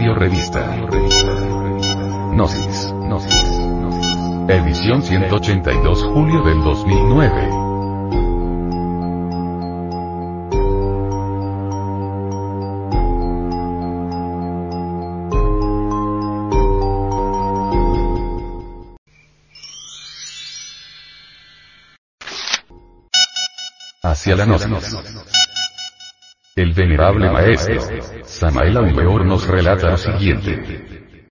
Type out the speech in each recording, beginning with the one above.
Audio Revista. Gnosis. Edición 182 julio del 2009. Hacia la Gnosis. El venerable maestro, Samael Aumeor nos relata lo siguiente.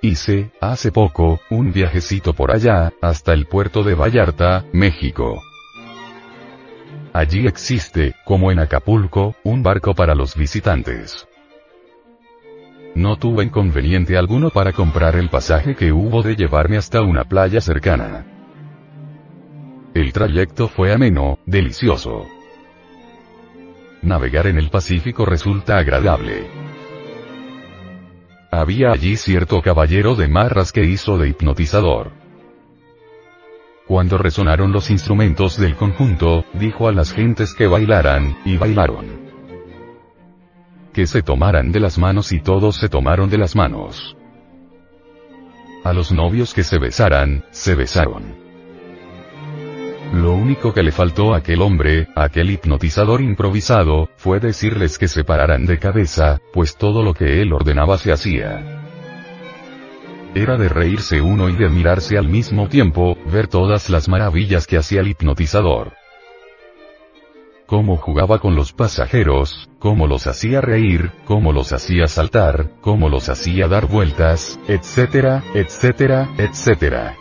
Hice, hace poco, un viajecito por allá, hasta el puerto de Vallarta, México. Allí existe, como en Acapulco, un barco para los visitantes. No tuve inconveniente alguno para comprar el pasaje que hubo de llevarme hasta una playa cercana. El trayecto fue ameno, delicioso. Navegar en el Pacífico resulta agradable. Había allí cierto caballero de marras que hizo de hipnotizador. Cuando resonaron los instrumentos del conjunto, dijo a las gentes que bailaran, y bailaron. Que se tomaran de las manos y todos se tomaron de las manos. A los novios que se besaran, se besaron. Lo único que le faltó a aquel hombre, aquel hipnotizador improvisado, fue decirles que se pararan de cabeza, pues todo lo que él ordenaba se hacía. Era de reírse uno y de admirarse al mismo tiempo, ver todas las maravillas que hacía el hipnotizador. Cómo jugaba con los pasajeros, cómo los hacía reír, cómo los hacía saltar, cómo los hacía dar vueltas, etcétera, etcétera, etcétera.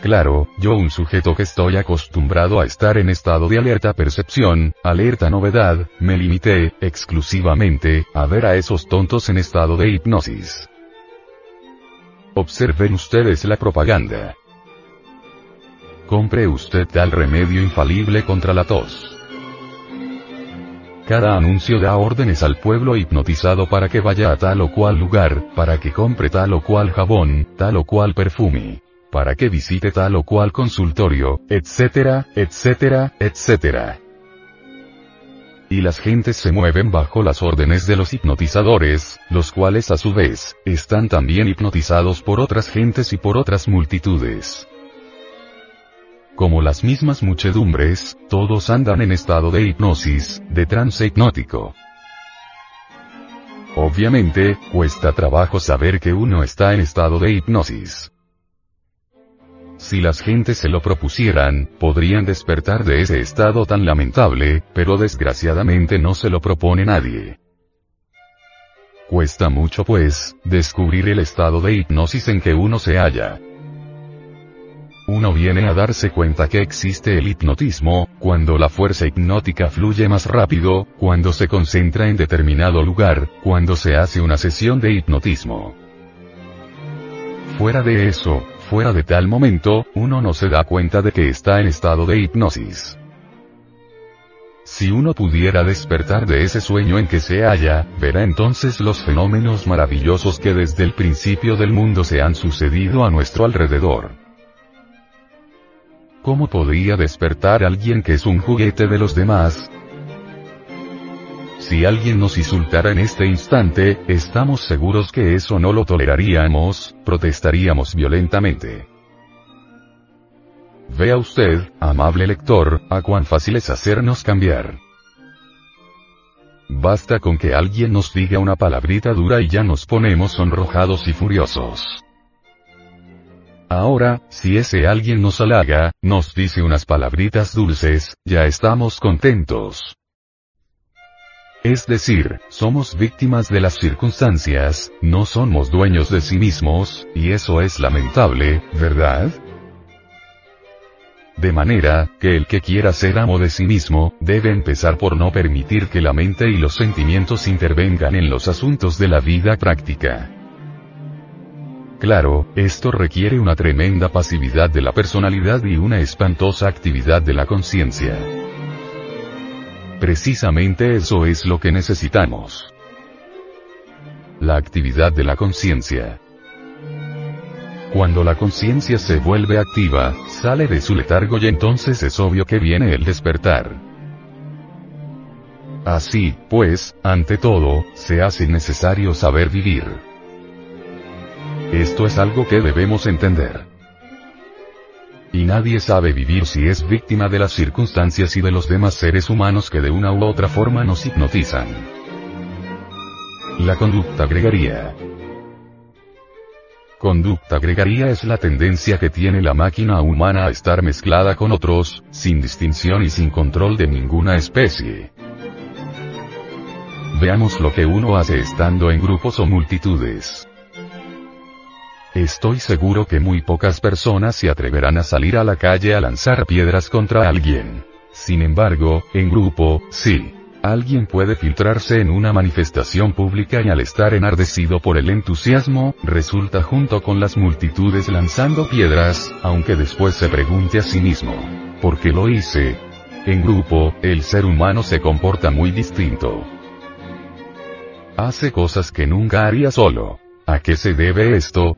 Claro, yo un sujeto que estoy acostumbrado a estar en estado de alerta percepción, alerta novedad, me limité, exclusivamente, a ver a esos tontos en estado de hipnosis. Observen ustedes la propaganda. Compre usted tal remedio infalible contra la tos. Cada anuncio da órdenes al pueblo hipnotizado para que vaya a tal o cual lugar, para que compre tal o cual jabón, tal o cual perfume para que visite tal o cual consultorio, etcétera, etcétera, etcétera. Y las gentes se mueven bajo las órdenes de los hipnotizadores, los cuales a su vez, están también hipnotizados por otras gentes y por otras multitudes. Como las mismas muchedumbres, todos andan en estado de hipnosis, de trance hipnótico. Obviamente, cuesta trabajo saber que uno está en estado de hipnosis. Si las gentes se lo propusieran, podrían despertar de ese estado tan lamentable, pero desgraciadamente no se lo propone nadie. Cuesta mucho pues, descubrir el estado de hipnosis en que uno se halla. Uno viene a darse cuenta que existe el hipnotismo, cuando la fuerza hipnótica fluye más rápido, cuando se concentra en determinado lugar, cuando se hace una sesión de hipnotismo. Fuera de eso, Fuera de tal momento, uno no se da cuenta de que está en estado de hipnosis. Si uno pudiera despertar de ese sueño en que se halla, verá entonces los fenómenos maravillosos que desde el principio del mundo se han sucedido a nuestro alrededor. ¿Cómo podría despertar alguien que es un juguete de los demás, si alguien nos insultara en este instante, estamos seguros que eso no lo toleraríamos, protestaríamos violentamente. Vea usted, amable lector, a cuán fácil es hacernos cambiar. Basta con que alguien nos diga una palabrita dura y ya nos ponemos sonrojados y furiosos. Ahora, si ese alguien nos halaga, nos dice unas palabritas dulces, ya estamos contentos. Es decir, somos víctimas de las circunstancias, no somos dueños de sí mismos, y eso es lamentable, ¿verdad? De manera, que el que quiera ser amo de sí mismo, debe empezar por no permitir que la mente y los sentimientos intervengan en los asuntos de la vida práctica. Claro, esto requiere una tremenda pasividad de la personalidad y una espantosa actividad de la conciencia. Precisamente eso es lo que necesitamos. La actividad de la conciencia. Cuando la conciencia se vuelve activa, sale de su letargo y entonces es obvio que viene el despertar. Así, pues, ante todo, se hace necesario saber vivir. Esto es algo que debemos entender. Y nadie sabe vivir si es víctima de las circunstancias y de los demás seres humanos que de una u otra forma nos hipnotizan. La conducta gregaría. Conducta gregaría es la tendencia que tiene la máquina humana a estar mezclada con otros, sin distinción y sin control de ninguna especie. Veamos lo que uno hace estando en grupos o multitudes. Estoy seguro que muy pocas personas se atreverán a salir a la calle a lanzar piedras contra alguien. Sin embargo, en grupo, sí. Alguien puede filtrarse en una manifestación pública y al estar enardecido por el entusiasmo, resulta junto con las multitudes lanzando piedras, aunque después se pregunte a sí mismo, ¿por qué lo hice? En grupo, el ser humano se comporta muy distinto. Hace cosas que nunca haría solo. ¿A qué se debe esto?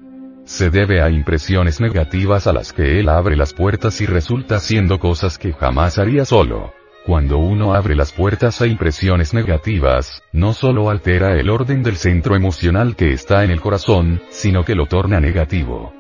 Se debe a impresiones negativas a las que él abre las puertas y resulta haciendo cosas que jamás haría solo. Cuando uno abre las puertas a impresiones negativas, no solo altera el orden del centro emocional que está en el corazón, sino que lo torna negativo.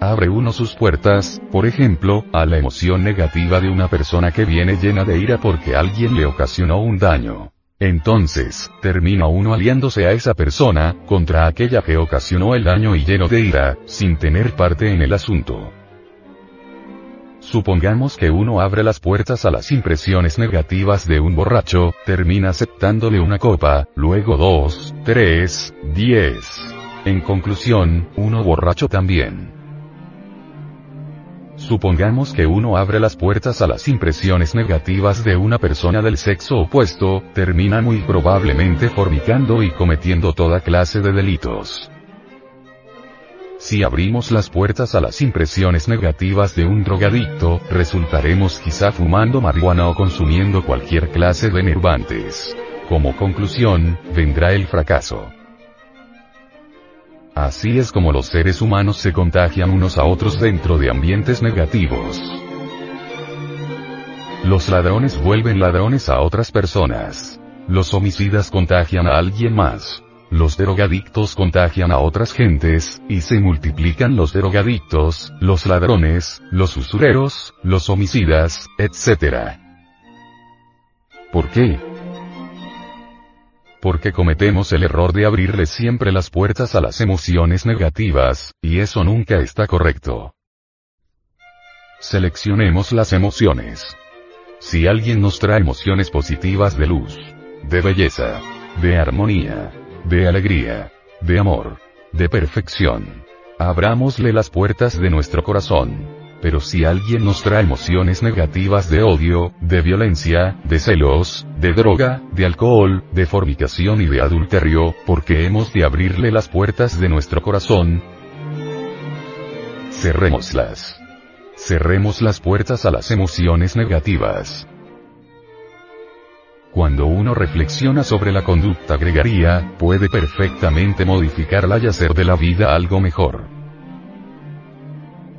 Abre uno sus puertas, por ejemplo, a la emoción negativa de una persona que viene llena de ira porque alguien le ocasionó un daño. Entonces, termina uno aliándose a esa persona, contra aquella que ocasionó el daño y lleno de ira, sin tener parte en el asunto. Supongamos que uno abre las puertas a las impresiones negativas de un borracho, termina aceptándole una copa, luego dos, tres, diez. En conclusión, uno borracho también. Supongamos que uno abre las puertas a las impresiones negativas de una persona del sexo opuesto, termina muy probablemente fornicando y cometiendo toda clase de delitos. Si abrimos las puertas a las impresiones negativas de un drogadicto, resultaremos quizá fumando marihuana o consumiendo cualquier clase de nervantes. Como conclusión, vendrá el fracaso. Así es como los seres humanos se contagian unos a otros dentro de ambientes negativos. Los ladrones vuelven ladrones a otras personas. Los homicidas contagian a alguien más. Los drogadictos contagian a otras gentes, y se multiplican los drogadictos, los ladrones, los usureros, los homicidas, etc. ¿Por qué? Porque cometemos el error de abrirle siempre las puertas a las emociones negativas, y eso nunca está correcto. Seleccionemos las emociones. Si alguien nos trae emociones positivas de luz, de belleza, de armonía, de alegría, de amor, de perfección. Abrámosle las puertas de nuestro corazón. Pero si alguien nos trae emociones negativas de odio, de violencia, de celos, de droga, de alcohol, de fornicación y de adulterio, porque hemos de abrirle las puertas de nuestro corazón, cerrémoslas. Cerremos las puertas a las emociones negativas. Cuando uno reflexiona sobre la conducta gregaría, puede perfectamente modificarla y hacer de la vida algo mejor.